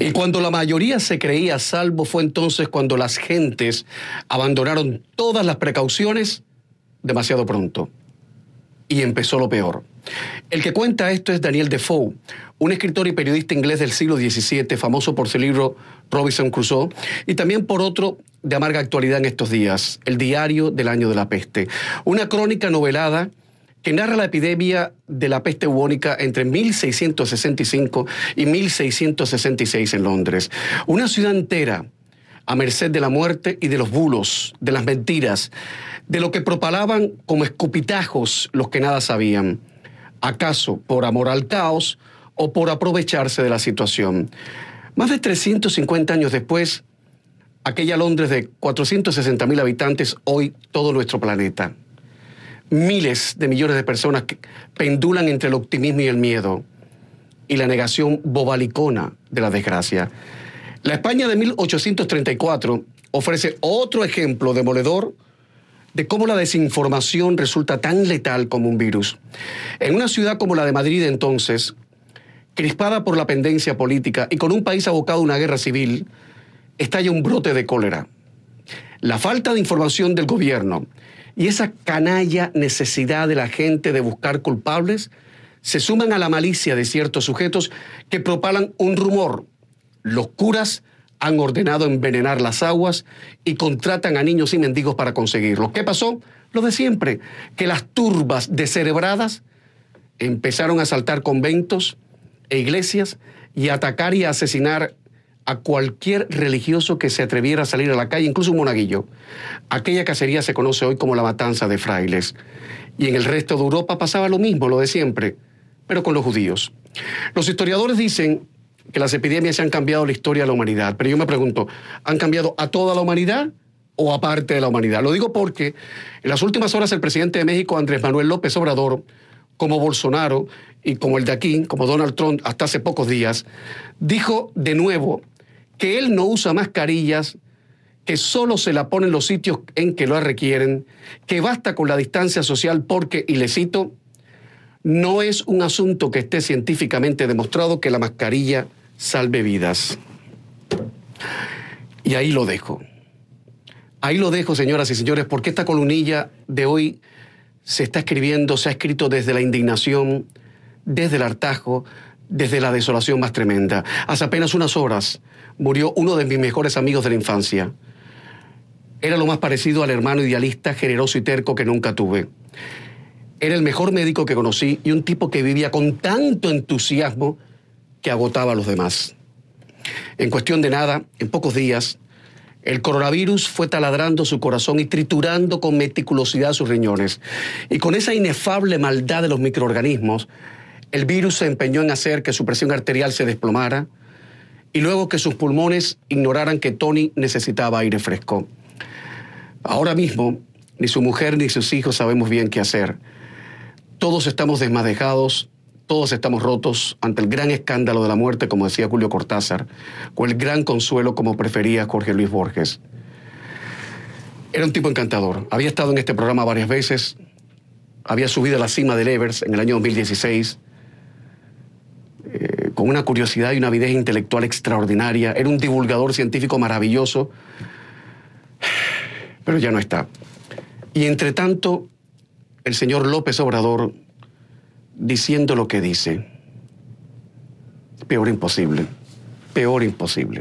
Y cuando la mayoría se creía a salvo fue entonces cuando las gentes abandonaron todas las precauciones demasiado pronto. Y empezó lo peor. El que cuenta esto es Daniel Defoe, un escritor y periodista inglés del siglo XVII, famoso por su libro Robinson Crusoe, y también por otro de amarga actualidad en estos días, El diario del año de la peste, una crónica novelada que narra la epidemia de la peste bubónica entre 1665 y 1666 en Londres. Una ciudad entera a merced de la muerte y de los bulos, de las mentiras, de lo que propalaban como escupitajos los que nada sabían. ¿Acaso por amor al caos o por aprovecharse de la situación? Más de 350 años después, aquella Londres de 460 mil habitantes, hoy todo nuestro planeta miles de millones de personas pendulan entre el optimismo y el miedo y la negación bobalicona de la desgracia. La España de 1834 ofrece otro ejemplo demoledor de cómo la desinformación resulta tan letal como un virus. En una ciudad como la de Madrid entonces, crispada por la pendencia política y con un país abocado a una guerra civil, estalla un brote de cólera. La falta de información del gobierno y esa canalla necesidad de la gente de buscar culpables se suman a la malicia de ciertos sujetos que propalan un rumor. Los curas han ordenado envenenar las aguas y contratan a niños y mendigos para conseguirlo. ¿Qué pasó? Lo de siempre, que las turbas descerebradas empezaron a asaltar conventos e iglesias y a atacar y a asesinar a cualquier religioso que se atreviera a salir a la calle, incluso un monaguillo. Aquella cacería se conoce hoy como la matanza de frailes. Y en el resto de Europa pasaba lo mismo, lo de siempre, pero con los judíos. Los historiadores dicen que las epidemias han cambiado la historia de la humanidad, pero yo me pregunto, ¿han cambiado a toda la humanidad o a parte de la humanidad? Lo digo porque en las últimas horas el presidente de México, Andrés Manuel López Obrador, como Bolsonaro y como el de aquí, como Donald Trump hasta hace pocos días, dijo de nuevo que él no usa mascarillas, que solo se la ponen los sitios en que lo requieren, que basta con la distancia social porque, y le cito, no es un asunto que esté científicamente demostrado que la mascarilla salve vidas. Y ahí lo dejo. Ahí lo dejo, señoras y señores, porque esta columnilla de hoy se está escribiendo, se ha escrito desde la indignación, desde el hartajo, desde la desolación más tremenda. Hace apenas unas horas murió uno de mis mejores amigos de la infancia. Era lo más parecido al hermano idealista, generoso y terco que nunca tuve. Era el mejor médico que conocí y un tipo que vivía con tanto entusiasmo que agotaba a los demás. En cuestión de nada, en pocos días, el coronavirus fue taladrando su corazón y triturando con meticulosidad sus riñones. Y con esa inefable maldad de los microorganismos, el virus se empeñó en hacer que su presión arterial se desplomara y luego que sus pulmones ignoraran que Tony necesitaba aire fresco. Ahora mismo, ni su mujer ni sus hijos sabemos bien qué hacer. Todos estamos desmadejados, todos estamos rotos ante el gran escándalo de la muerte, como decía Julio Cortázar, o el gran consuelo, como prefería Jorge Luis Borges. Era un tipo encantador. Había estado en este programa varias veces, había subido a la cima del Evers en el año 2016 con una curiosidad y una avidez intelectual extraordinaria. Era un divulgador científico maravilloso, pero ya no está. Y entre tanto, el señor López Obrador diciendo lo que dice. Peor imposible, peor imposible.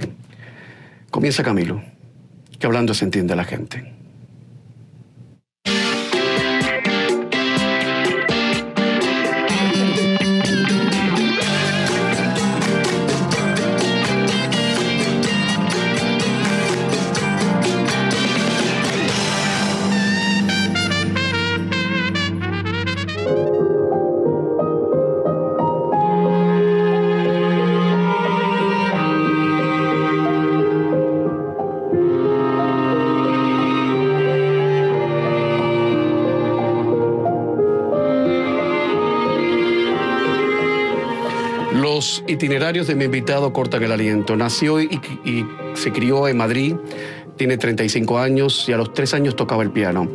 Comienza Camilo, que hablando se entiende la gente. De mi invitado cortan el aliento. Nació y, y, se crió en Madrid, tiene 35 años y a los 3 años tocaba el piano.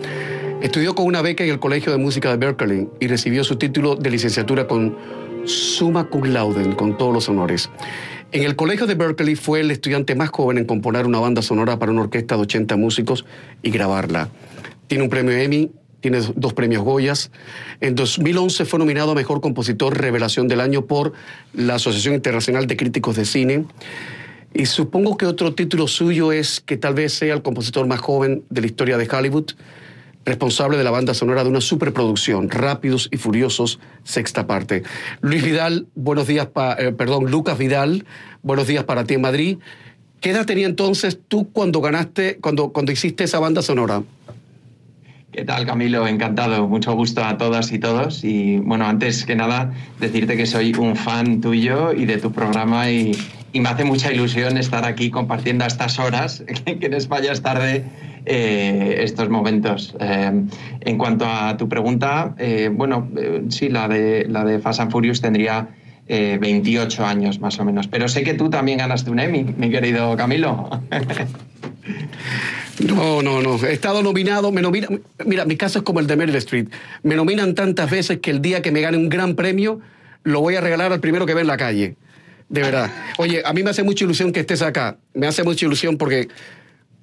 Estudió con una beca en el Colegio de Música de Berkeley y recibió su título de licenciatura con summa cum laude, con todos los honores. En el colegio de Berkeley fue el estudiante más joven en componer una banda sonora para una orquesta de 80 músicos y grabarla. Tiene un premio Emmy, tiene dos premios Goyas. En 2011 fue nominado a Mejor Compositor Revelación del Año por la Asociación Internacional de Críticos de Cine. Y supongo que otro título suyo es que tal vez sea el compositor más joven de la historia de Hollywood, responsable de la banda sonora de una superproducción, Rápidos y Furiosos, sexta parte. Luis Vidal, buenos días, eh, perdón, Lucas Vidal, buenos días para ti en Madrid. ¿Qué edad tenía entonces tú cuando ganaste, cuando, cuando hiciste esa banda sonora? ¿Qué tal, Camilo? Encantado. Mucho gusto a todas y todos. Y bueno, antes que nada, decirte que soy un fan tuyo y de tu programa y, me hace mucha ilusión estar aquí compartiendo a estas horas, que en España es tarde, eh, estos momentos. Eh, en cuanto a tu pregunta, eh, bueno, sí, la de, la de Fast and Furious tendría 28 años más o menos. Pero sé que tú también ganaste un Emmy, mi querido Camilo. No, no, no. He estado nominado. Me nomina, mira, mi caso es como el de Meryl Street. Me nominan tantas veces que el día que me gane un gran premio, lo voy a regalar al primero que ve en la calle. De verdad. Oye, a mí me hace mucha ilusión que estés acá. Me hace mucha ilusión porque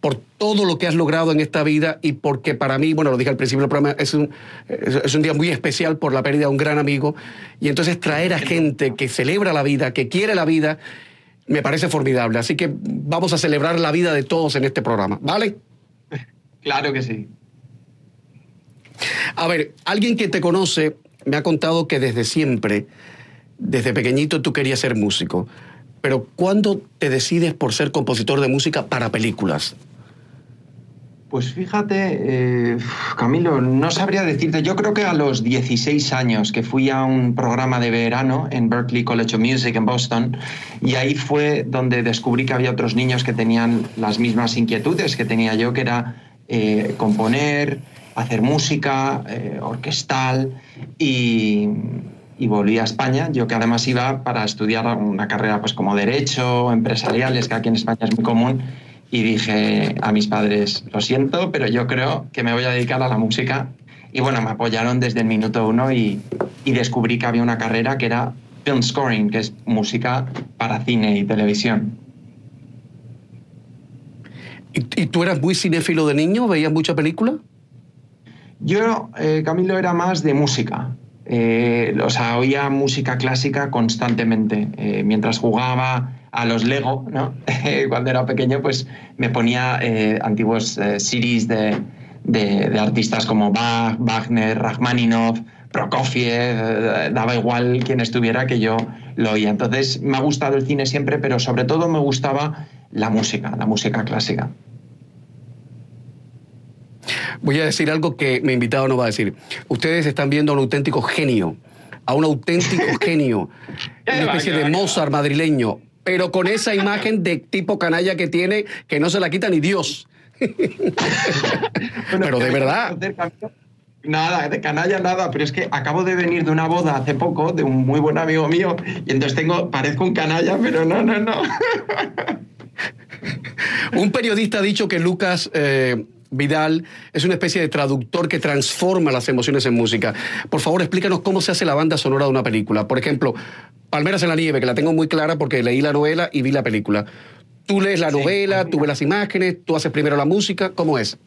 por todo lo que has logrado en esta vida y porque para mí, bueno, lo dije al principio del programa, es un, es un día muy especial por la pérdida de un gran amigo. Y entonces traer a gente que celebra la vida, que quiere la vida me parece formidable. Así que vamos a celebrar la vida de todos en este programa, ¿vale? Claro que sí. A ver, alguien que te conoce me ha contado que desde siempre, desde pequeñito, tú querías ser músico. Pero ¿cuándo te decides por ser compositor de música para películas? Pues fíjate, eh, Camilo, no sabría decirte, yo creo que a los 16 años que fui a un programa de verano en Berklee College of Music en Boston y ahí fue donde descubrí que había otros niños que tenían las mismas inquietudes que tenía yo, que era eh, componer, hacer música, eh, orquestal y, volví a España, yo que además iba para estudiar una carrera pues como derecho, empresariales, que aquí en España es muy común y dije a mis padres, lo siento, pero yo creo que me voy a dedicar a la música. Y bueno, me apoyaron desde el minuto uno y, y descubrí que había una carrera que era film scoring, que es música para cine y televisión. ¿Y, tú eras muy cinéfilo de niño? ¿Veías mucha película? Yo, eh, Camilo, era más de música. Eh, o sea, oía música clásica constantemente. Eh, mientras jugaba a los Lego, ¿no? Cuando era pequeño, pues me ponía eh, antiguos eh, series de, de, artistas como Bach, Wagner, Rachmaninoff, Prokofiev, eh, daba igual quién estuviera que yo lo oía. Entonces me ha gustado el cine siempre, pero sobre todo me gustaba la música, la música clásica. Voy a decir algo que mi invitado no va a decir. Ustedes están viendo a un auténtico genio, a un auténtico genio, una especie de Mozart madrileño, pero con esa imagen de tipo canalla que tiene, que no se la quita ni Dios. pero de verdad. Nada, de canalla nada, pero es que acabo de venir de una boda hace poco de un muy buen amigo mío y entonces tengo, parezco un canalla, pero no, no, no. un periodista ha dicho que Lucas eh, Vidal es una especie de traductor que transforma las emociones en música. Por favor, explícanos cómo se hace la banda sonora de una película. Por ejemplo, Palmeras en la nieve, que la tengo muy clara porque leí la novela y vi la película. Tú lees la novela, tú ves las imágenes, tú haces primero la música, ¿cómo es?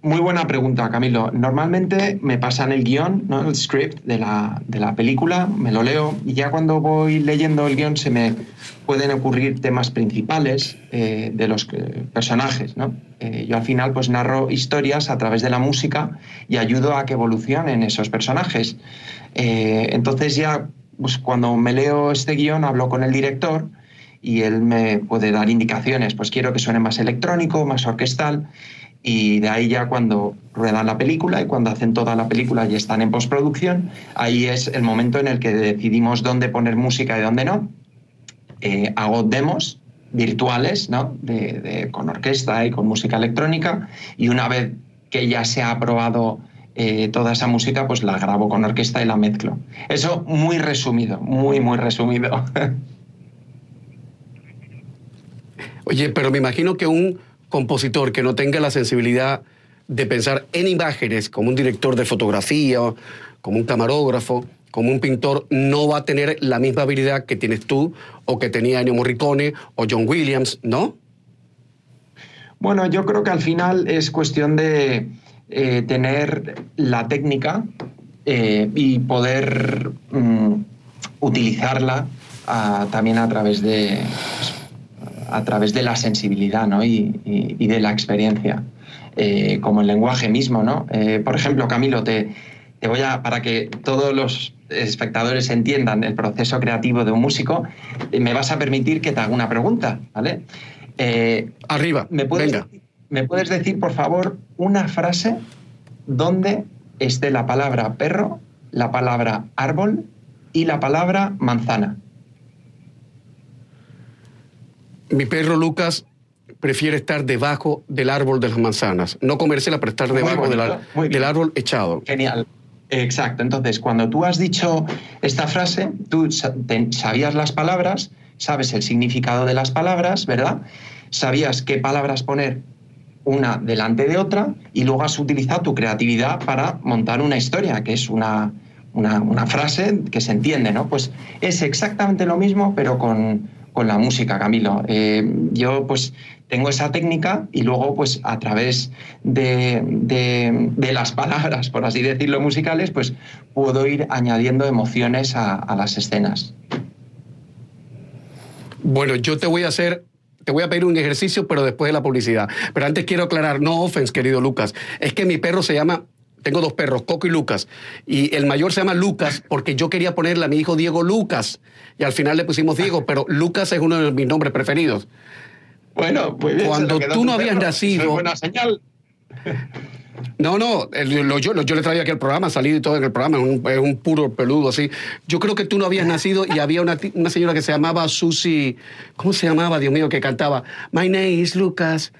Muy buena pregunta, Camilo. Normalmente me pasan el guion, ¿no? el script de la, de la película, me lo leo y ya cuando voy leyendo el guion se me pueden ocurrir temas principales eh, de los personajes. ¿no? Eh, yo al final pues narro historias a través de la música y ayudo a que evolucionen esos personajes. Eh, entonces ya pues cuando me leo este guion hablo con el director y él me puede dar indicaciones, pues quiero que suene más electrónico, más orquestal y de ahí ya cuando ruedan la película y cuando hacen toda la película y están en postproducción, ahí es el momento en el que decidimos dónde poner música y dónde no. Eh, hago demos virtuales, ¿no? De, con orquesta y con música electrónica y una vez que ya se ha aprobado eh, toda esa música, pues la grabo con orquesta y la mezclo. Eso muy resumido, muy, muy resumido. Oye, pero me imagino que un compositor que no tenga la sensibilidad de pensar en imágenes como un director de fotografía, como un camarógrafo, como un pintor, no va a tener la misma habilidad que tienes tú o que tenía Ennio Morricone o John Williams, ¿no? Bueno, yo creo que al final es cuestión de eh, tener la técnica eh, y poder mm, utilizarla ah, también a través de pues, a través de la sensibilidad ¿no? y, de la experiencia, eh, como el lenguaje mismo. ¿no? por ejemplo, Camilo, te, te voy a, para que todos los espectadores entiendan el proceso creativo de un músico, me vas a permitir que te haga una pregunta, ¿vale? Eh, Arriba, ¿me puedes, venga. ¿Me puedes decir, por favor, una frase donde esté la palabra perro, la palabra árbol y la palabra manzana? Mi perro Lucas prefiere estar debajo del árbol de las manzanas, no comérsela, pero estar debajo del árbol echado. Genial. Exacto. Entonces, cuando tú has dicho esta frase, tú sabías las palabras, sabes el significado de las palabras, ¿verdad? Sabías qué palabras poner una delante de otra y luego has utilizado tu creatividad para montar una historia, que es una, una, frase que se entiende, ¿no? Pues es exactamente lo mismo, pero con, con la música, Camilo. Eh, yo pues tengo esa técnica y luego pues a través de, de, las palabras, por así decirlo, musicales, pues puedo ir añadiendo emociones a, a las escenas. Bueno, yo te voy a hacer te voy a pedir un ejercicio, pero después de la publicidad. Pero antes quiero aclarar, no offense, querido Lucas, es que mi perro se llama tengo dos perros, Coco y Lucas. Y el mayor se llama Lucas porque yo quería ponerle a mi hijo Diego Lucas. Y al final le pusimos Diego, pero Lucas es uno de mis nombres preferidos. Bueno, muy bien. Cuando tú no habías nacido. Es buena señal. No, no, yo, le traía aquí al programa, salido y todo en el programa, es un, puro peludo así. Yo creo que tú no habías nacido y había una, señora que se llamaba Susi, ¿cómo se llamaba, Dios mío, que cantaba My name is Lucas?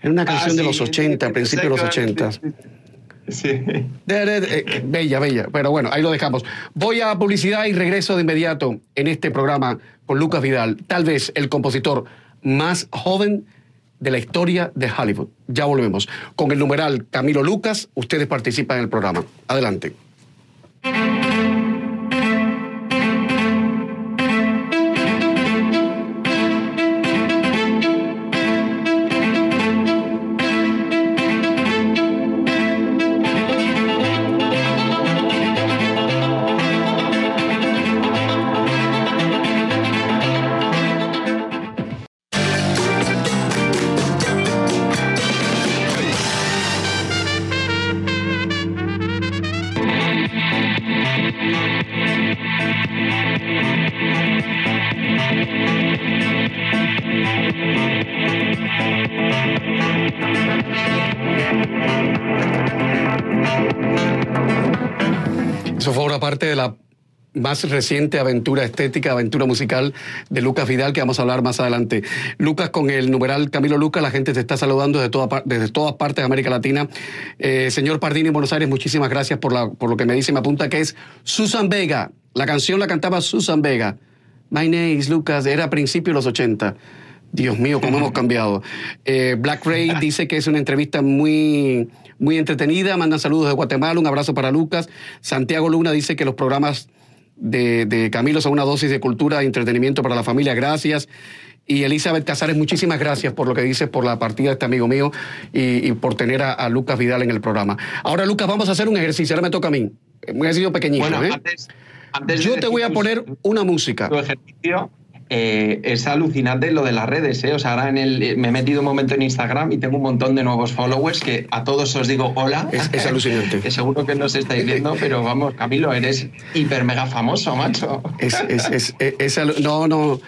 Era una ah, canción de los 80, principios de los 80. Sí. Eh, bella, bella. Pero bueno, ahí lo dejamos. Voy a publicidad y regreso de inmediato en este programa con Lucas Vidal, tal vez el compositor más joven de la historia de Hollywood. Ya volvemos. Con el numeral Camilo Lucas, ustedes participan en el programa. Adelante. Más reciente aventura estética, aventura musical de Lucas Vidal, que vamos a hablar más adelante. Lucas, con el numeral Camilo Lucas, la gente te está saludando desde, toda, desde todas partes de América Latina. Eh, señor Pardini, Buenos Aires, muchísimas gracias por, la, por lo que me dice, me apunta que es Susan Vega. La canción la cantaba Susan Vega. My name is Lucas, era a principios de los 80. Dios mío, cómo hemos cambiado. Eh, Black Ray dice que es una entrevista muy, muy entretenida. Manda saludos de Guatemala. Un abrazo para Lucas. Santiago Luna dice que los programas de, Camilo son una dosis de cultura e entretenimiento para la familia. Gracias. Y Elizabeth Casares, muchísimas gracias por lo que dices, por la partida de este amigo mío y, por tener a, Lucas Vidal en el programa. Ahora, Lucas, vamos a hacer un ejercicio. Ahora me toca a mí. Un ejercicio pequeñito. Bueno, ¿eh? antes, Yo te voy a poner una música. Tu ejercicio, eh, es alucinante lo de las redes, ¿eh? O sea, ahora en el, me he metido un momento en Instagram y tengo un montón de nuevos followers que a todos os digo hola. Es, alucinante. que seguro que no os estáis viendo, pero vamos, Camilo, eres hiper mega famoso, macho. Es, es, es, no, no.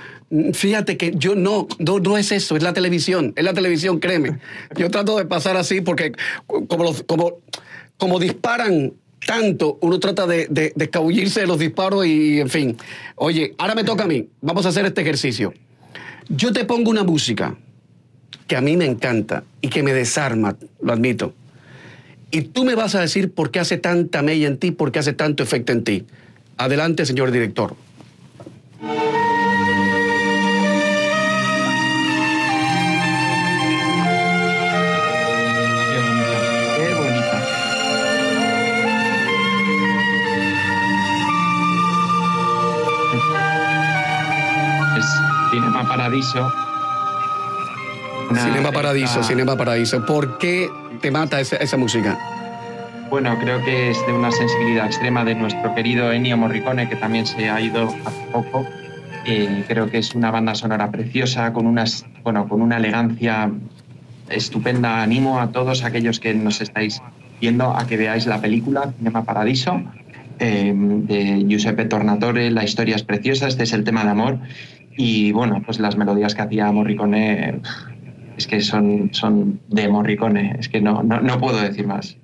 Fíjate que yo no, no, no, es eso, es la televisión, es la televisión, créeme. Yo trato de pasar así porque como, los, como, como disparan tanto, uno trata de, de, escabullirse de los disparos y, en fin. Oye, ahora me toca a mí. Vamos a hacer este ejercicio. Yo te pongo una música que a mí me encanta y que me desarma, lo admito. Y tú me vas a decir por qué hace tanta mella en ti, por qué hace tanto efecto en ti. Adelante, señor director. Paradiso. Cinema Paradiso, Cinema Paradiso. ¿Por qué te mata esa, esa música? Bueno, creo que es de una sensibilidad extrema de nuestro querido Ennio Morricone, que también se ha ido hace poco. Eh, creo que es una banda sonora preciosa, con, unas, bueno, con una elegancia estupenda. Animo a todos aquellos que nos estáis viendo a que veáis la película Cinema Paradiso eh, de Giuseppe Tornatore. La historia es preciosa, este es el tema de amor. Y bueno, pues las melodías que hacía Morricone es que son, son de Morricone, es que no, no, no puedo decir más.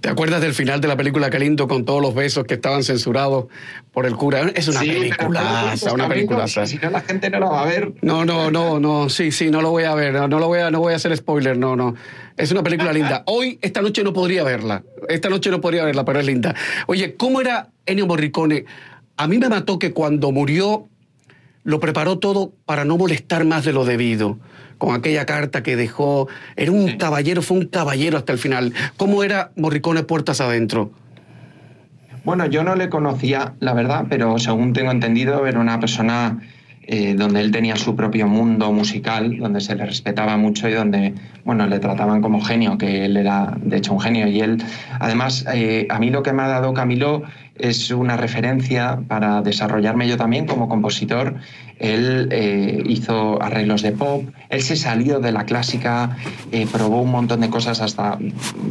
¿Te acuerdas del final de la película Calindo con todos los besos que estaban censurados por el cura? Es una película, una película. Si no, la gente no la va a ver. No, no, no, no, sí, sí, no lo voy a ver, no, lo voy a, no voy a hacer spoiler, no, no. Es una película linda. Hoy, esta noche no podría verla. Esta noche no podría verla, pero es linda. Oye, ¿cómo era Ennio Morricone? A mí me mató que cuando murió lo preparó todo para no molestar más de lo debido con aquella carta que dejó. Era un caballero, fue un caballero hasta el final. ¿Cómo era Morricone puertas adentro? Bueno, yo no le conocía, la verdad, pero según tengo entendido, era una persona eh, donde él tenía su propio mundo musical, donde se le respetaba mucho y donde, bueno, le trataban como genio, que él era, de hecho, un genio. Y él, además, eh, a mí lo que me ha dado Camilo es una referencia para desarrollarme yo también como compositor. Él eh, hizo arreglos de pop, él se salió de la clásica, eh, probó un montón de cosas hasta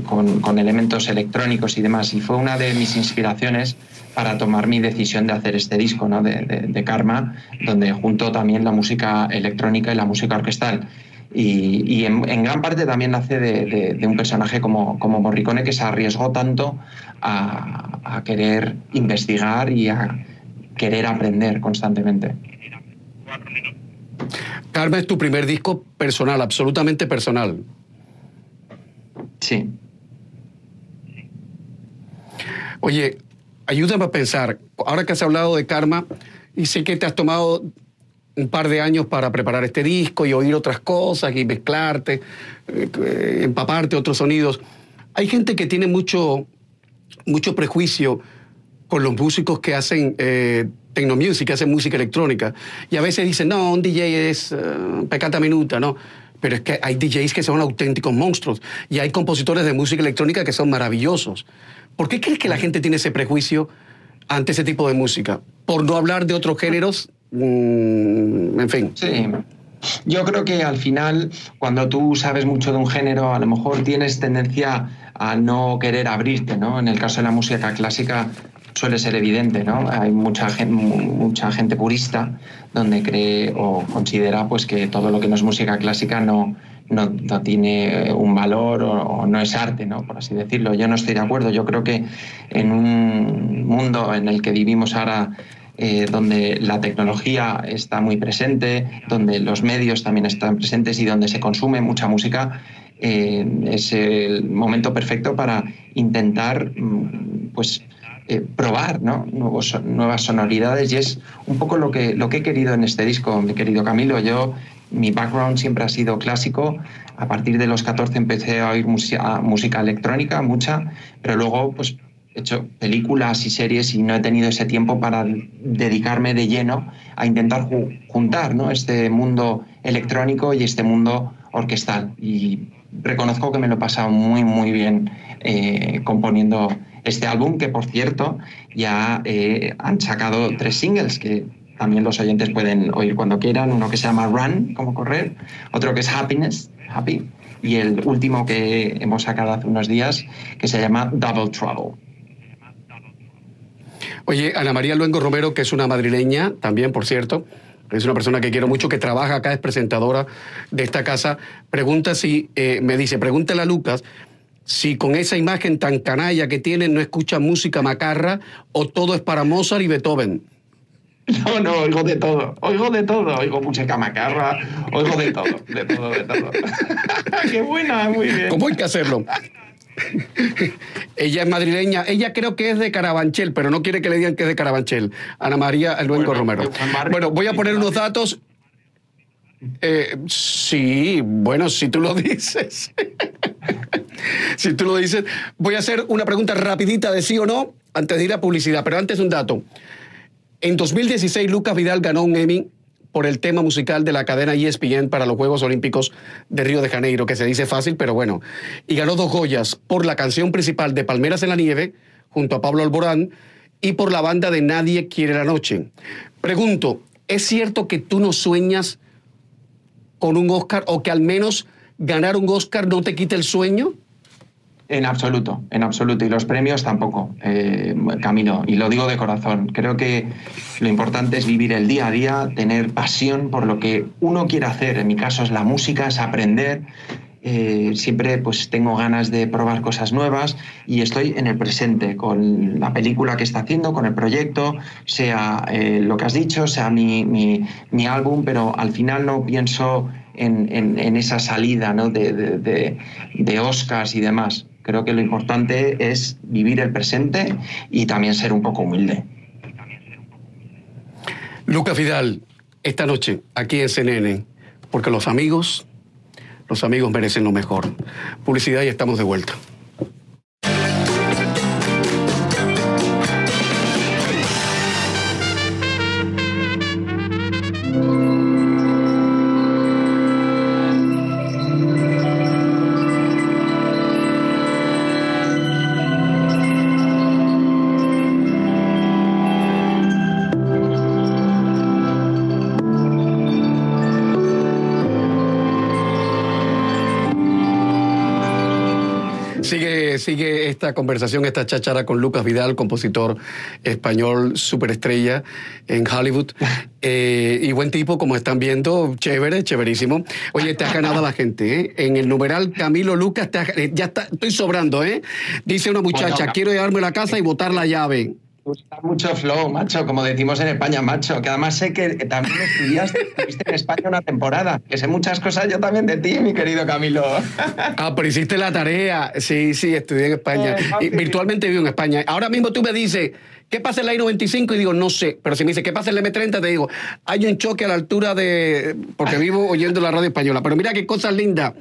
con, elementos electrónicos y demás, y fue una de mis inspiraciones para tomar mi decisión de hacer este disco ¿no? de, Karma, donde junto también la música electrónica y la música orquestal. Y, en, gran parte también nace de, un personaje como, como Morricone que se arriesgó tanto a, querer investigar y a querer aprender constantemente. Karma es tu primer disco personal, absolutamente personal. Sí. Oye, ayúdame a pensar, ahora que has hablado de Karma, y sé que te has tomado un par de años para preparar este disco y oír otras cosas y mezclarte, eh, empaparte otros sonidos. Hay gente que tiene mucho, mucho prejuicio con los músicos que hacen eh, tecnomusic, que hacen música electrónica. Y a veces dicen, no, un DJ es uh, pecata minuta, ¿no? Pero es que hay DJs que son auténticos monstruos y hay compositores de música electrónica que son maravillosos. ¿Por qué crees que la gente tiene ese prejuicio ante ese tipo de música? Por no hablar de otros géneros Mm, en fin. Sí. Yo creo que al final, cuando tú sabes mucho de un género, a lo mejor tienes tendencia a no querer abrirte, ¿no? En el caso de la música clásica suele ser evidente, ¿no? Hay mucha gente, mucha gente purista donde cree o considera pues que todo lo que no es música clásica no, no, tiene un valor o, o, no es arte, ¿no? Por así decirlo. Yo no estoy de acuerdo. Yo creo que en un mundo en el que vivimos ahora eh, donde la tecnología está muy presente, donde los medios también están presentes y donde se consume mucha música, eh, es el momento perfecto para intentar mm, pues, eh, probar nuevas sonoridades y es un poco lo que, lo que he querido en este disco, mi querido Camilo. Yo, mi background siempre ha sido clásico. A partir de los 14 empecé a oír música, música electrónica, mucha, pero luego pues he hecho películas y series y no he tenido ese tiempo para dedicarme de lleno a intentar juntar ¿no? este mundo electrónico y este mundo orquestal. Y reconozco que me lo he pasado muy, muy bien eh, componiendo este álbum, que por cierto ya eh, han sacado tres singles que también los oyentes pueden oír cuando quieran. Uno que se llama Run, como correr, otro que es Happiness, Happy, y el último que hemos sacado hace unos días que se llama Double Trouble. Oye, Ana María Luengo Romero, que es una madrileña también, por cierto, es una persona que quiero mucho, que trabaja acá, es presentadora de esta casa, pregunta si, eh, me dice, pregúntale a Lucas si con esa imagen tan canalla que tiene no escucha música macarra o todo es para Mozart y Beethoven. No, no, oigo de todo, oigo de todo, oigo música macarra, oigo de todo, de todo, de todo. Qué buena, muy bien. ¿Cómo hay que hacerlo? ella es madrileña, ella creo que es de Carabanchel, pero no quiere que le digan que es de Carabanchel. Ana María Luengo Romero. Bueno, voy a poner unos datos. Eh, sí, bueno, si tú lo dices. si tú lo dices, voy a hacer una pregunta rapidita de sí o no antes de ir a publicidad, pero antes un dato. En 2016, Lucas Vidal ganó un Emmy por el tema musical de la cadena ESPN para los Juegos Olímpicos de Río de Janeiro, que se dice fácil, pero bueno. Y ganó dos joyas por la canción principal de Palmeras en la Nieve, junto a Pablo Alborán, y por la banda de Nadie Quiere la Noche. Pregunto, ¿es cierto que tú no sueñas con un Oscar o que al menos ganar un Oscar no te quite el sueño? En absoluto, en absoluto. Y los premios tampoco, eh, Camilo. Y lo digo de corazón. Creo que lo importante es vivir el día a día, tener pasión por lo que uno quiere hacer. En mi caso es la música, es aprender. Eh, siempre pues tengo ganas de probar cosas nuevas y estoy en el presente con la película que está haciendo, con el proyecto, sea eh, lo que has dicho, sea mi, mi, álbum, pero al final no pienso en, en, esa salida ¿no? de, de, de Oscars y demás. Creo que lo importante es vivir el presente y también ser un poco humilde. Lucas Vidal, esta noche aquí en CNN, porque los amigos, los amigos merecen lo mejor. Publicidad y estamos de vuelta. Sigue esta conversación, esta cháchara con Lucas Vidal, compositor español superestrella en Hollywood. Eh, y buen tipo, como están viendo, chévere, chéverísimo. Oye, te has ganado a la gente, ¿eh? En el numeral Camilo Lucas, eh, ya está, estoy sobrando, ¿eh? Dice una muchacha, quiero llevarme a la casa y botar la llave gusta mucho flow, macho, como decimos en España, macho, que además sé que también estudiaste, estuviste en España una temporada, que sé muchas cosas yo también de ti, mi querido Camilo. Ah, pero hiciste la tarea. Sí, sí, estudié en España. Eh, y virtualmente vivo en España. Ahora mismo tú me dices, ¿qué pasa en la I-95? Y digo, no sé. Pero si me dices, ¿qué pasa en la M30? Te digo, hay un choque a la altura de... Porque vivo oyendo la radio española. Pero mira qué cosas lindas.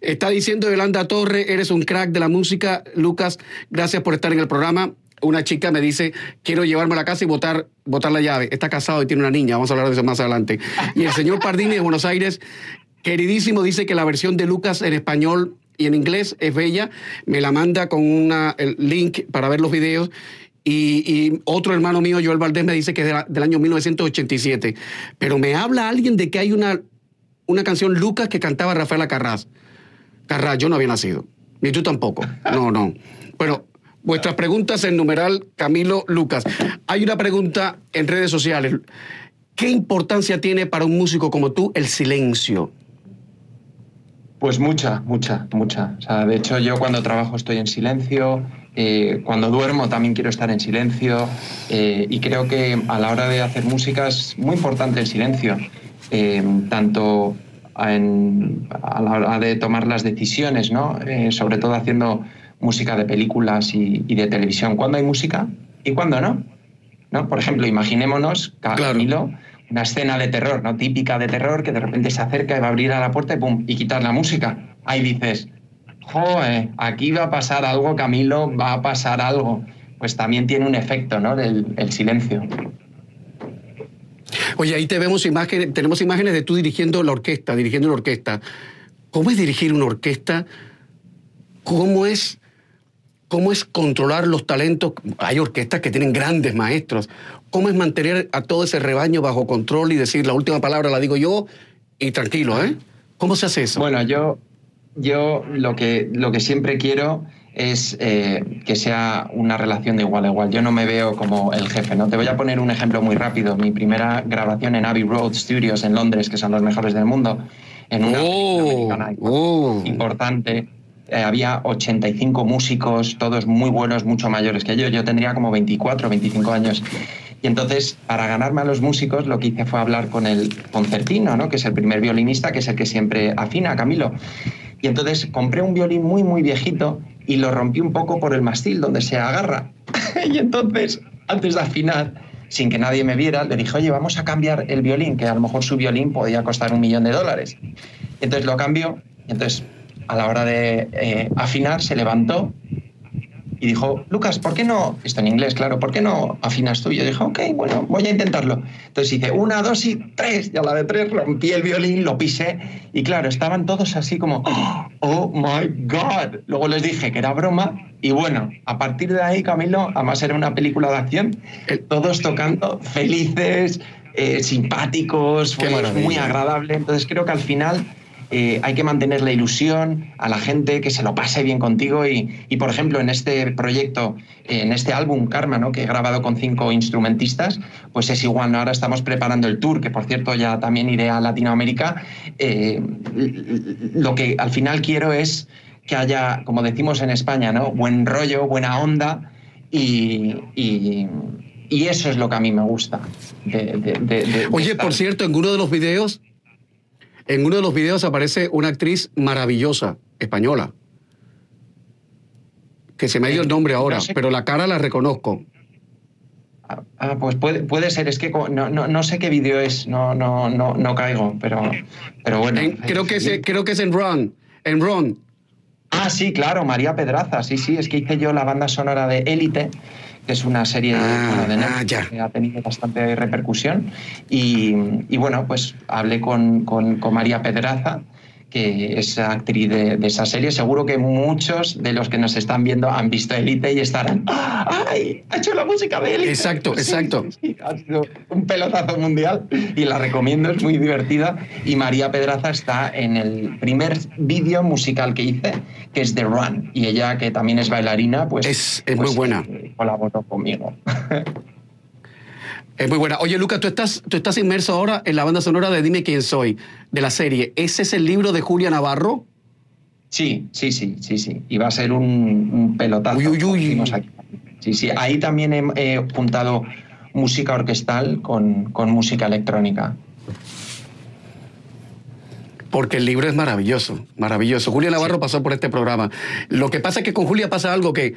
Está diciendo Yolanda Torre, eres un crack de la música. Lucas, gracias por estar en el programa una chica me dice, quiero llevarme a la casa y botar, botar la llave. Está casado y tiene una niña, vamos a hablar de eso más adelante. Y el señor Pardini de Buenos Aires, queridísimo, dice que la versión de Lucas en español y en inglés es bella. Me la manda con el link para ver los videos. Y, otro hermano mío, Joel Valdés, me dice que es del año 1987. Pero me habla alguien de que hay una, una canción Lucas que cantaba Rafaela Carras. Carras, yo no había nacido. Ni tú tampoco. No, no. Bueno, Vuestras preguntas en numeral Camilo Lucas. Hay una pregunta en redes sociales. ¿Qué importancia tiene para un músico como tú el silencio? Pues mucha, mucha, mucha. O sea, de hecho, yo cuando trabajo estoy en silencio, eh, cuando duermo también quiero estar en silencio eh, y creo que a la hora de hacer música es muy importante el silencio, eh, tanto a la hora de tomar las decisiones, ¿no? sobre todo haciendo música de películas y, de televisión. ¿Cuándo hay música y cuándo no? ¿No? Por ejemplo, imaginémonos, Camilo, una escena de terror, ¿no? Típica de terror, que de repente se acerca y va a abrir a la puerta y ¡pum! y quitar la música. Ahí dices, joder, aquí va a pasar algo, Camilo, va a pasar algo. Pues también tiene un efecto, ¿no? Del el silencio. Oye, ahí te vemos imágenes, tenemos imágenes de tú dirigiendo la orquesta, dirigiendo la orquesta. ¿Cómo es dirigir una orquesta? ¿Cómo es ¿Cómo es controlar los talentos? Hay orquestas que tienen grandes maestros. ¿Cómo es mantener a todo ese rebaño bajo control y decir la última palabra la digo yo y tranquilo, ¿eh? ¿Cómo se hace eso? Bueno, yo, yo lo, que, lo que siempre quiero es eh, que sea una relación de igual a igual. Yo no me veo como el jefe, ¿no? Te voy a poner un ejemplo muy rápido. Mi primera grabación en Abbey Road Studios en Londres, que son los mejores del mundo, en una oh, oh. importante eh, había 85 músicos, todos muy buenos, mucho mayores que yo. Yo tendría como 24, 25 años. Y entonces, para ganarme a los músicos, lo que hice fue hablar con el concertino, ¿no? que es el primer violinista, que es el que siempre afina, Camilo. Y entonces compré un violín muy, muy viejito y lo rompí un poco por el mastil donde se agarra. y entonces, antes de afinar, sin que nadie me viera, le dije, oye, vamos a cambiar el violín, que a lo mejor su violín podía costar un millón de dólares. entonces lo cambio, y entonces a la hora de eh, afinar se levantó y dijo, Lucas, ¿por qué no, esto en inglés, claro, ¿por qué no afinas tú? Y yo dije, ok, bueno, voy a intentarlo. Entonces hice una, dos y tres, y a la de tres rompí el violín, lo pisé, y claro, estaban todos así como, oh my God. Luego les dije que era broma, y bueno, a partir de ahí, Camilo, además era una película de acción, todos tocando felices, eh, simpáticos, fue muy agradable. Entonces creo que al final eh, hay que mantener la ilusión a la gente, que se lo pase bien contigo y, por ejemplo, en este proyecto, en este álbum Karma, ¿no? que he grabado con cinco instrumentistas, pues es igual, ahora estamos preparando el tour, que por cierto ya también iré a Latinoamérica. Eh, lo que al final quiero es que haya, como decimos en España, ¿no? buen rollo, buena onda y, eso es lo que a mí me gusta. Oye, por cierto, en uno de los videos en uno de los videos aparece una actriz maravillosa, española, que se me ha ido el nombre ahora, pero la cara la reconozco. Ah, ah pues puede, puede, ser, es que no, no, sé qué vídeo es, no, no, no, no caigo, pero, pero bueno. creo, que es, creo que es en Run, en Run. Ah, sí, claro, María Pedraza, sí, sí, es que hice yo la banda sonora de Élite que es una serie ah, de ah, que ha tenido bastante repercusión. Y, bueno, pues hablé con, con, con María Pedraza que es actriz de, esa serie. Seguro que muchos de los que nos están viendo han visto Elite y estarán, ¡ay! Ha hecho la música de Elite. Exacto, exacto. ha sido un pelotazo mundial y la recomiendo, es muy divertida. Y María Pedraza está en el primer vídeo musical que hice, que es The Run. Y ella, que también es bailarina, pues. Es, muy pues, buena. Eh, colaboró conmigo. Es muy buena. Oye, Lucas, tú estás, tú estás inmerso ahora en la banda sonora de Dime quién soy, de la serie. ¿Ese es el libro de Julia Navarro? Sí, sí, sí, sí, sí. Y va a ser un, pelotazo. Uy, uy, uy. Sí, sí. Ahí también he, juntado música orquestal con, música electrónica. Porque el libro es maravilloso, maravilloso. Julia Navarro pasó por este programa. Lo que pasa es que con Julia pasa algo que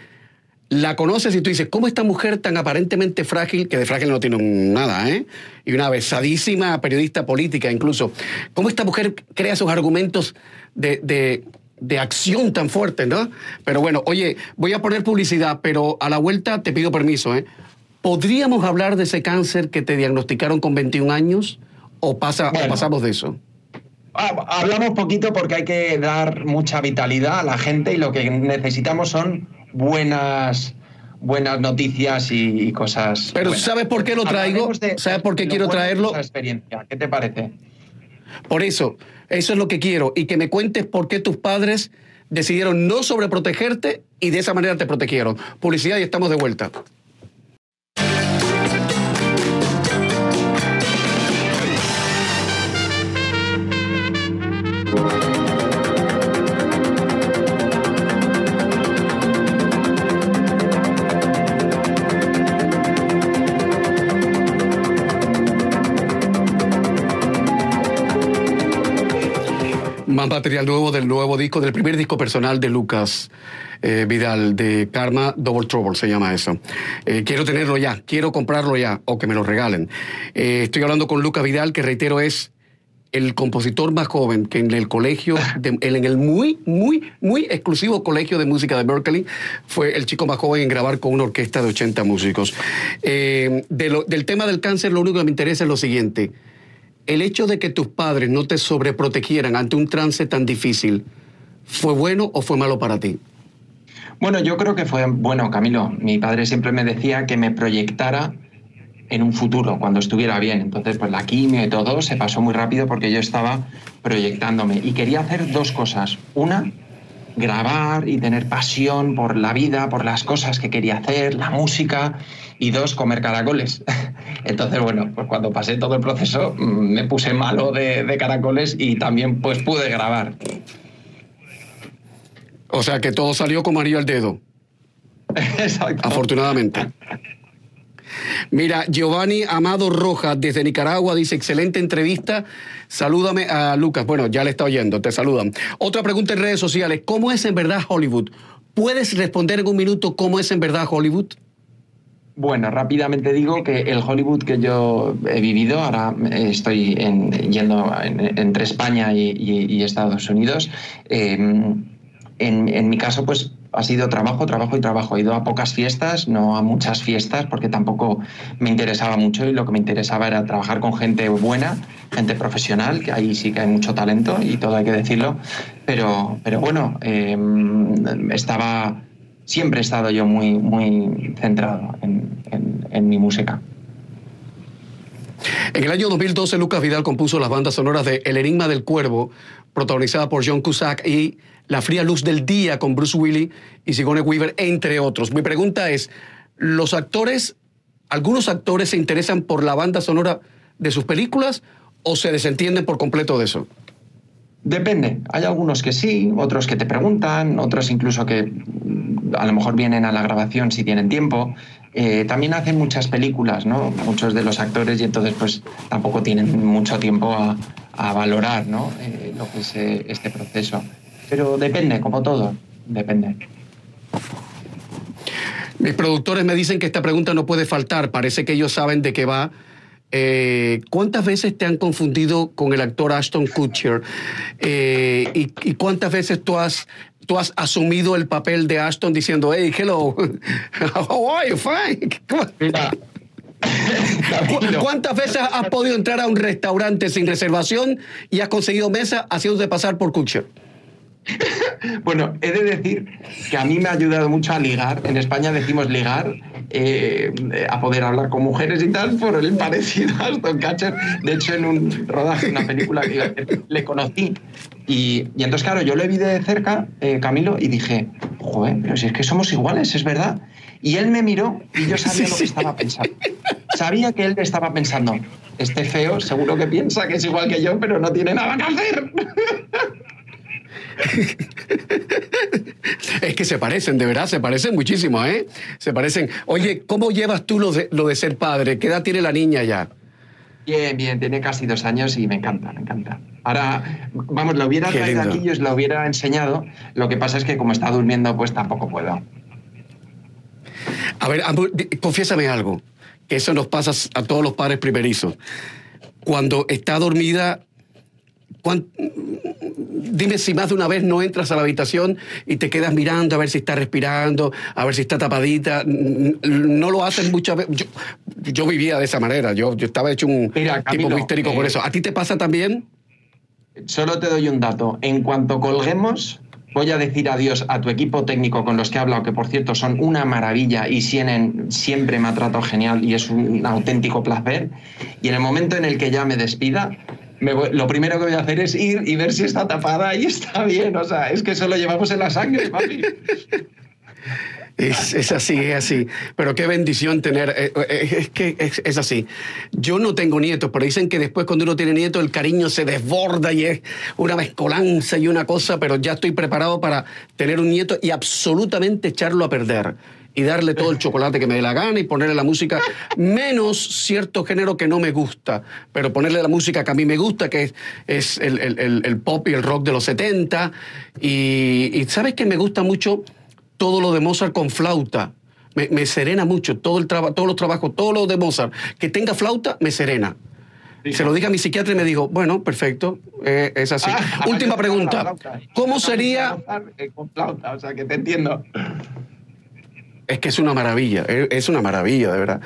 la conoces y tú dices, ¿cómo esta mujer tan aparentemente frágil, que de frágil no tiene nada, ¿eh? Y una besadísima periodista política incluso, ¿cómo esta mujer crea sus argumentos de, de, acción tan fuertes, ¿no? Pero bueno, oye, voy a poner publicidad, pero a la vuelta te pido permiso, ¿eh? ¿Podríamos hablar de ese cáncer que te diagnosticaron con 21 años o, pasa, o pasamos de eso? Ah, hablamos poquito porque hay que dar mucha vitalidad a la gente y lo que necesitamos son buenas buenas noticias y, cosas. Pero ¿sabes por qué lo traigo? ¿Sabes por qué quiero traerlo? Esa experiencia. ¿Qué te parece? Por eso, eso es lo que quiero y que me cuentes por qué tus padres decidieron no sobreprotegerte y de esa manera te protegieron. Publicidad y estamos de vuelta. Material nuevo del nuevo disco, del primer disco personal de Lucas eh, Vidal, de Karma Double Trouble, se llama eso. Eh, quiero tenerlo ya, quiero comprarlo ya, o que me lo regalen. Eh, estoy hablando con Lucas Vidal, que reitero es el compositor más joven que en el colegio, en el muy, muy, muy exclusivo colegio de música de Berkeley, fue el chico más joven en grabar con una orquesta de 80 músicos. del tema del cáncer, lo único que me interesa es lo siguiente el hecho de que tus padres no te sobreprotegieran ante un trance tan difícil, ¿fue bueno o fue malo para ti? Bueno, yo creo que fue bueno, Camilo. Mi padre siempre me decía que me proyectara en un futuro, cuando estuviera bien. Entonces, pues la quimio y todo se pasó muy rápido porque yo estaba proyectándome y quería hacer dos cosas. Una, grabar y tener pasión por la vida, por las cosas que quería hacer, la música, y dos, comer caracoles. Entonces, bueno, pues cuando pasé todo el proceso mm, me puse malo de, caracoles y también pues pude grabar. O sea que todo salió como anillo al dedo. Exacto. Afortunadamente. Mira, Giovanni Amado Rojas desde Nicaragua dice, excelente entrevista. Salúdame a Lucas. Bueno, ya le está oyendo, te saludan. Otra pregunta en redes sociales, ¿cómo es en verdad Hollywood? ¿Puedes responder en un minuto cómo es en verdad Hollywood? Bueno, rápidamente digo que el Hollywood que yo he vivido, ahora estoy yendo entre España y, Estados Unidos, em, en, mi caso, pues ha sido trabajo, trabajo y trabajo. He ido a pocas fiestas, no a muchas fiestas, porque tampoco me interesaba mucho y lo que me interesaba era trabajar con gente buena, gente profesional, que ahí sí que hay mucho talento y todo hay que decirlo. Pero, pero bueno, em, estaba, siempre he estado yo muy, muy centrado en, en mi música. En el año 2012, Lucas Vidal compuso las bandas sonoras de El Enigma del Cuervo, protagonizada por John Cusack, y La Fría Luz del Día con Bruce Willis y Sigourney Weaver, entre otros. Mi pregunta es, ¿los actores, algunos actores se interesan por la banda sonora de sus películas o se desentienden por completo de eso? Depende. Hay algunos que sí, otros que te preguntan, otros incluso que mm, a lo mejor vienen a la grabación si tienen tiempo. Eh, también hacen muchas películas, ¿no? Muchos de los actores y entonces pues tampoco tienen mucho tiempo a, valorar, ¿no? Eh, lo que es eh, este proceso. Pero depende, como todo, depende. Mis productores me dicen que esta pregunta no puede faltar. Parece que ellos saben de qué va eh, ¿Cuántas veces te han confundido con el actor Ashton Kutcher? Eh, y, cuántas veces tú has, tú has asumido el papel de Ashton diciendo, hey, hello, how are you? Fine. ¿Cuántas veces has podido entrar a un restaurante sin reservación y has conseguido mesa haciéndote pasar por Kutcher? bueno, he de decir que a mí me ha ayudado mucho a ligar. En España decimos ligar, eh, a poder hablar con mujeres y tal, por el parecido a Aston Catcher. De hecho, en un rodaje, en una película que le conocí. Y, entonces, claro, yo le vi de cerca, eh, Camilo, y dije, joder, pero si es que somos iguales, es verdad. Y él me miró y yo sabía lo que estaba pensando. Sabía que él estaba pensando, este feo seguro que piensa que es igual que yo, pero no tiene nada que hacer. es que se parecen, de verdad, se parecen muchísimo, ¿eh? Se parecen. Oye, ¿cómo llevas tú lo de, lo de ser padre? ¿Qué edad tiene la niña ya? Bien, bien, tiene casi dos años y me encanta, me encanta. Ahora, vamos, lo hubiera traído aquí y os lo hubiera enseñado. Lo que pasa es que como está durmiendo, pues tampoco puedo. A ver, confiésame algo, que eso nos pasa a todos los padres primerizos. Cuando está dormida, dime si más de una vez no entras a la habitación y te quedas mirando a ver si está respirando, a ver si está tapadita. No lo hacen muchas veces. Yo, vivía de esa manera, yo, yo estaba hecho un tipo muy histérico por eh, eso. ¿A ti te pasa también? Solo te doy un dato. En cuanto colguemos, voy a decir adiós a tu equipo técnico con los que he hablado, que por cierto son una maravilla y tienen, siempre me ha tratado genial y es un auténtico placer. Y en el momento en el que ya me despida, lo primero que voy a hacer es ir y ver si está tapada y está bien. O sea, es que eso lo llevamos en la sangre, papi. Es, así, es así. Pero qué bendición tener. Eh, eh, es que es, así. Yo no tengo nietos, pero dicen que después cuando uno tiene nietos el cariño se desborda y es una mezcolanza y una cosa, pero ya estoy preparado para tener un nieto y absolutamente echarlo a perder y darle todo el chocolate que me dé la gana y ponerle la música, menos cierto género que no me gusta, pero ponerle la música que a mí me gusta, que es, el, pop y el rock de los 70. Y, ¿sabes que me gusta mucho todo lo de Mozart con flauta? Me, serena mucho todo el todos los trabajos, todo lo de Mozart. Que tenga flauta, me serena. Se lo dije a mi psiquiatra y me dijo, bueno, perfecto, eh, es así. Ah, Última pregunta. ¿Cómo sería... Eh, con flauta, o sea, que te entiendo. Es que es una maravilla, es una maravilla, de verdad.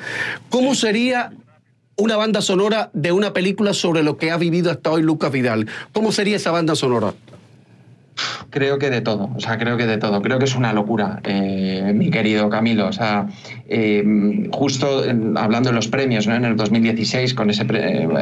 ¿Cómo sería una banda sonora de una película sobre lo que ha vivido hasta hoy Lucas Vidal? ¿Cómo sería esa banda sonora? Creo que de todo, o sea, creo que de todo. Creo que es una locura, eh, mi querido Camilo. O sea, eh, justo hablando de los premios, ¿no? En el 2016, con ese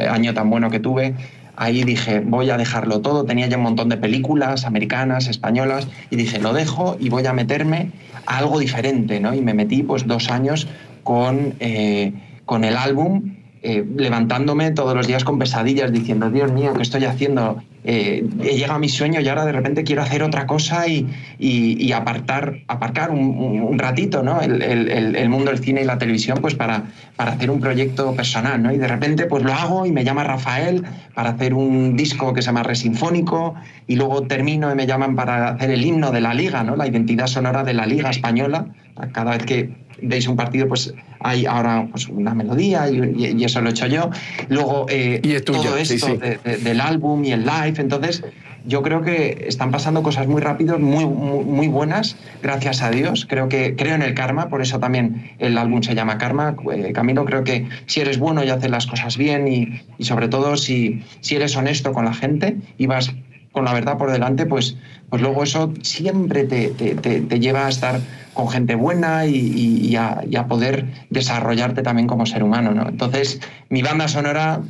año tan bueno que tuve, ahí dije, voy a dejarlo todo. Tenía ya un montón de películas americanas, españolas, y dije, lo dejo y voy a meterme a algo diferente, ¿no? Y me metí pues dos años con, eh, con el álbum eh, levantándome todos los días con pesadillas diciendo, Dios mío, ¿qué estoy haciendo? Eh, he llegado a mi sueño y ahora de repente quiero hacer otra cosa y, apartar, aparcar un, ratito ¿no? El, mundo del cine y la televisión pues para, para hacer un proyecto personal. ¿no? Y de repente pues lo hago y me llama Rafael para hacer un disco que se llama Resinfónico y luego termino y me llaman para hacer el himno de la liga, ¿no? la identidad sonora de la liga española. Cada vez que veis un partido, pues hay ahora pues, una melodía y, eso lo he hecho yo. Luego eh, todo esto del álbum y el live, entonces yo creo que están pasando cosas muy rápidas, muy, muy, buenas, gracias a Dios. Creo que creo en el karma, por eso también el álbum se llama Karma. Eh, Camilo, creo que si eres bueno y haces las cosas bien y, y sobre todo si, si eres honesto con la gente y vas con la verdad por delante, pues, pues luego eso siempre te, te, te, lleva a estar con gente buena y, a, poder desarrollarte también como ser humano. ¿no? Entonces, mi banda sonora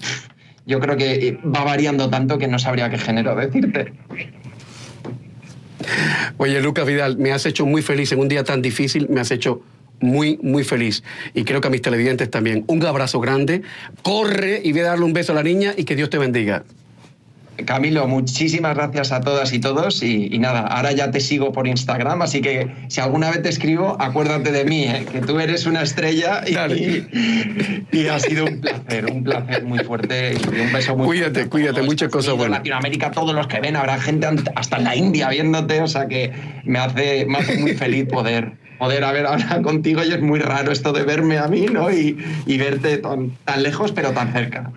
yo creo que va variando tanto que no sabría qué género decirte. Oye, Lucas Vidal, me has hecho muy feliz en un día tan difícil, me has hecho muy, muy feliz. Y creo que a mis televidentes también. Un abrazo grande. Corre y voy a darle un beso a la niña y que Dios te bendiga. Camilo, muchísimas gracias a todas y todos. Y, nada, ahora ya te sigo por Instagram, así que si alguna vez te escribo, acuérdate de mí, ¿eh? que tú eres una estrella y, ha sido un placer, un placer muy fuerte y un beso muy Cuídate, fuerte cuídate, muchas cosas buenas. En Latinoamérica, todos los que ven, habrá gente hasta en la India viéndote, o sea que me hace, me hace muy feliz poder poder haber hablado contigo y es muy raro esto de verme a mí, ¿no? Y, verte tan lejos pero tan cerca.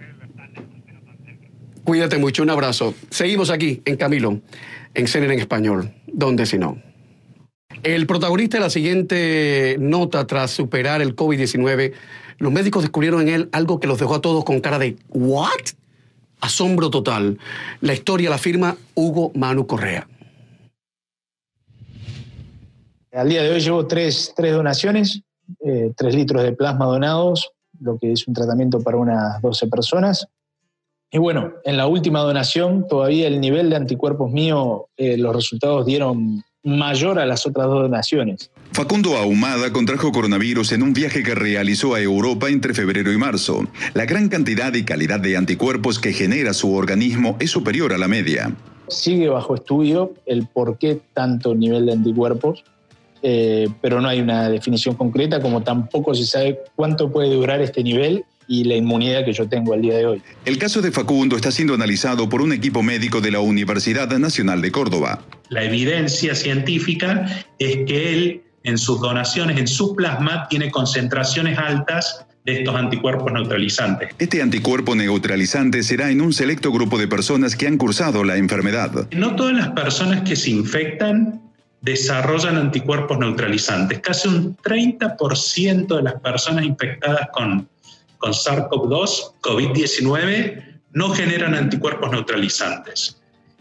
Cuídate mucho, un abrazo. Seguimos aquí en Camilo, en CNN en Español. ¿Dónde si no? El protagonista de la siguiente nota tras superar el COVID-19, los médicos descubrieron en él algo que los dejó a todos con cara de ¿what? Asombro total. La historia la firma Hugo Manu Correa. Al día de hoy llevo tres, donaciones, eh, tres litros de plasma donados, lo que es un tratamiento para unas 12 personas. Y bueno, en la última donación todavía el nivel de anticuerpos mío, eh, los resultados dieron mayor a las otras dos donaciones. Facundo Ahumada contrajo coronavirus en un viaje que realizó a Europa entre febrero y marzo. La gran cantidad y calidad de anticuerpos que genera su organismo es superior a la media. Sigue bajo estudio el por qué tanto nivel de anticuerpos, eh, pero no hay una definición concreta, como tampoco se sabe cuánto puede durar este nivel y la inmunidad que yo tengo al día de hoy. El caso de Facundo está siendo analizado por un equipo médico de la Universidad Nacional de Córdoba. La evidencia científica es que él en sus donaciones, en su plasma, tiene concentraciones altas de estos anticuerpos neutralizantes. Este anticuerpo neutralizante será en un selecto grupo de personas que han cursado la enfermedad. No todas las personas que se infectan desarrollan anticuerpos neutralizantes. Casi un 30% de las personas infectadas con con SARS-CoV-2, COVID-19, no generan anticuerpos neutralizantes.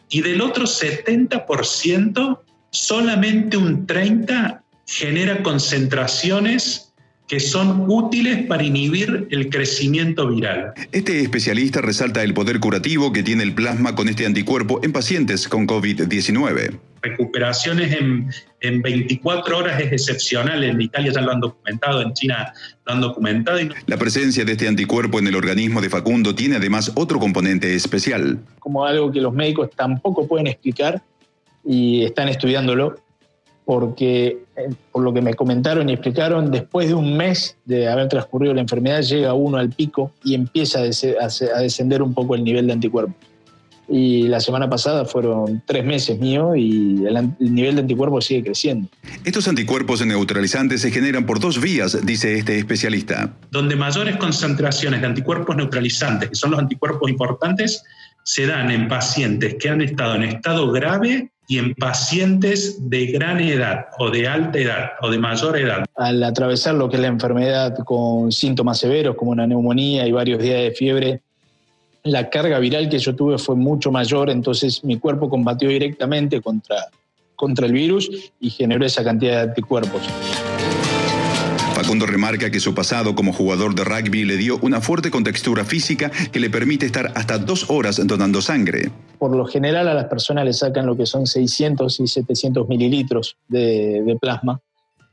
Y del otro 70%, solamente un 30% genera concentraciones que son útiles para inhibir el crecimiento viral. Este especialista resalta el poder curativo que tiene el plasma con este anticuerpo en pacientes con COVID-19. Recuperaciones en, en, 24 horas es excepcional. En Italia ya lo han documentado, en China lo han documentado. La presencia de este anticuerpo en el organismo de Facundo tiene además otro componente especial. Como algo que los médicos tampoco pueden explicar y están estudiándolo porque eh, por lo que me comentaron y explicaron, después de un mes de haber transcurrido la enfermedad, llega uno al pico y empieza a, descender un poco el nivel de anticuerpos. Y la semana pasada fueron tres meses mío y el, nivel de anticuerpos sigue creciendo. Estos anticuerpos neutralizantes se generan por dos vías, dice este especialista. Donde mayores concentraciones de anticuerpos neutralizantes, que son los anticuerpos importantes, se dan en pacientes que han estado en estado grave y en pacientes de gran edad o de alta edad o de mayor edad. Al atravesar lo que es la enfermedad con síntomas severos como una neumonía y varios días de fiebre, la carga viral que yo tuve fue mucho mayor, entonces mi cuerpo combatió directamente contra, contra el virus y generó esa cantidad de anticuerpos. Facundo remarca que su pasado como jugador de rugby le dio una fuerte contextura física que le permite estar hasta dos horas donando sangre. Por lo general a las personas le sacan lo que son 600 y 700 mililitros de, de plasma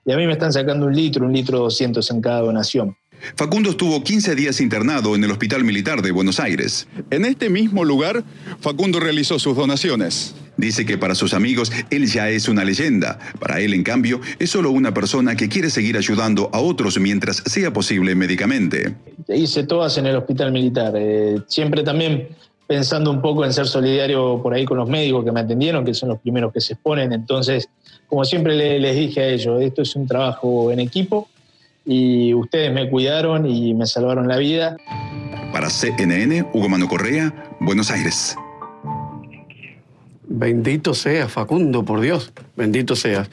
y a mí me están sacando un litro, un litro 200 en cada donación. Facundo estuvo 15 días internado en el Hospital Militar de Buenos Aires. En este mismo lugar, Facundo realizó sus donaciones. Dice que para sus amigos él ya es una leyenda. Para él, en cambio, es solo una persona que quiere seguir ayudando a otros mientras sea posible médicamente. Hice todas en el hospital militar. Eh, siempre también pensando un poco en ser solidario por ahí con los médicos que me atendieron, que son los primeros que se exponen. Entonces, como siempre les dije a ellos, esto es un trabajo en equipo y ustedes me cuidaron y me salvaron la vida. Para CNN, Hugo Mano Correa, Buenos Aires. Bendito sea, Facundo, por Dios, bendito sea.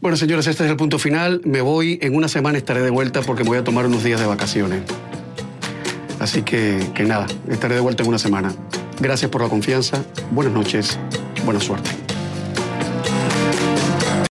Bueno, señores, este es el punto final. Me voy, en una semana estaré de vuelta porque me voy a tomar unos días de vacaciones. Así que, que nada, estaré de vuelta en una semana. Gracias por la confianza, buenas noches, buena suerte.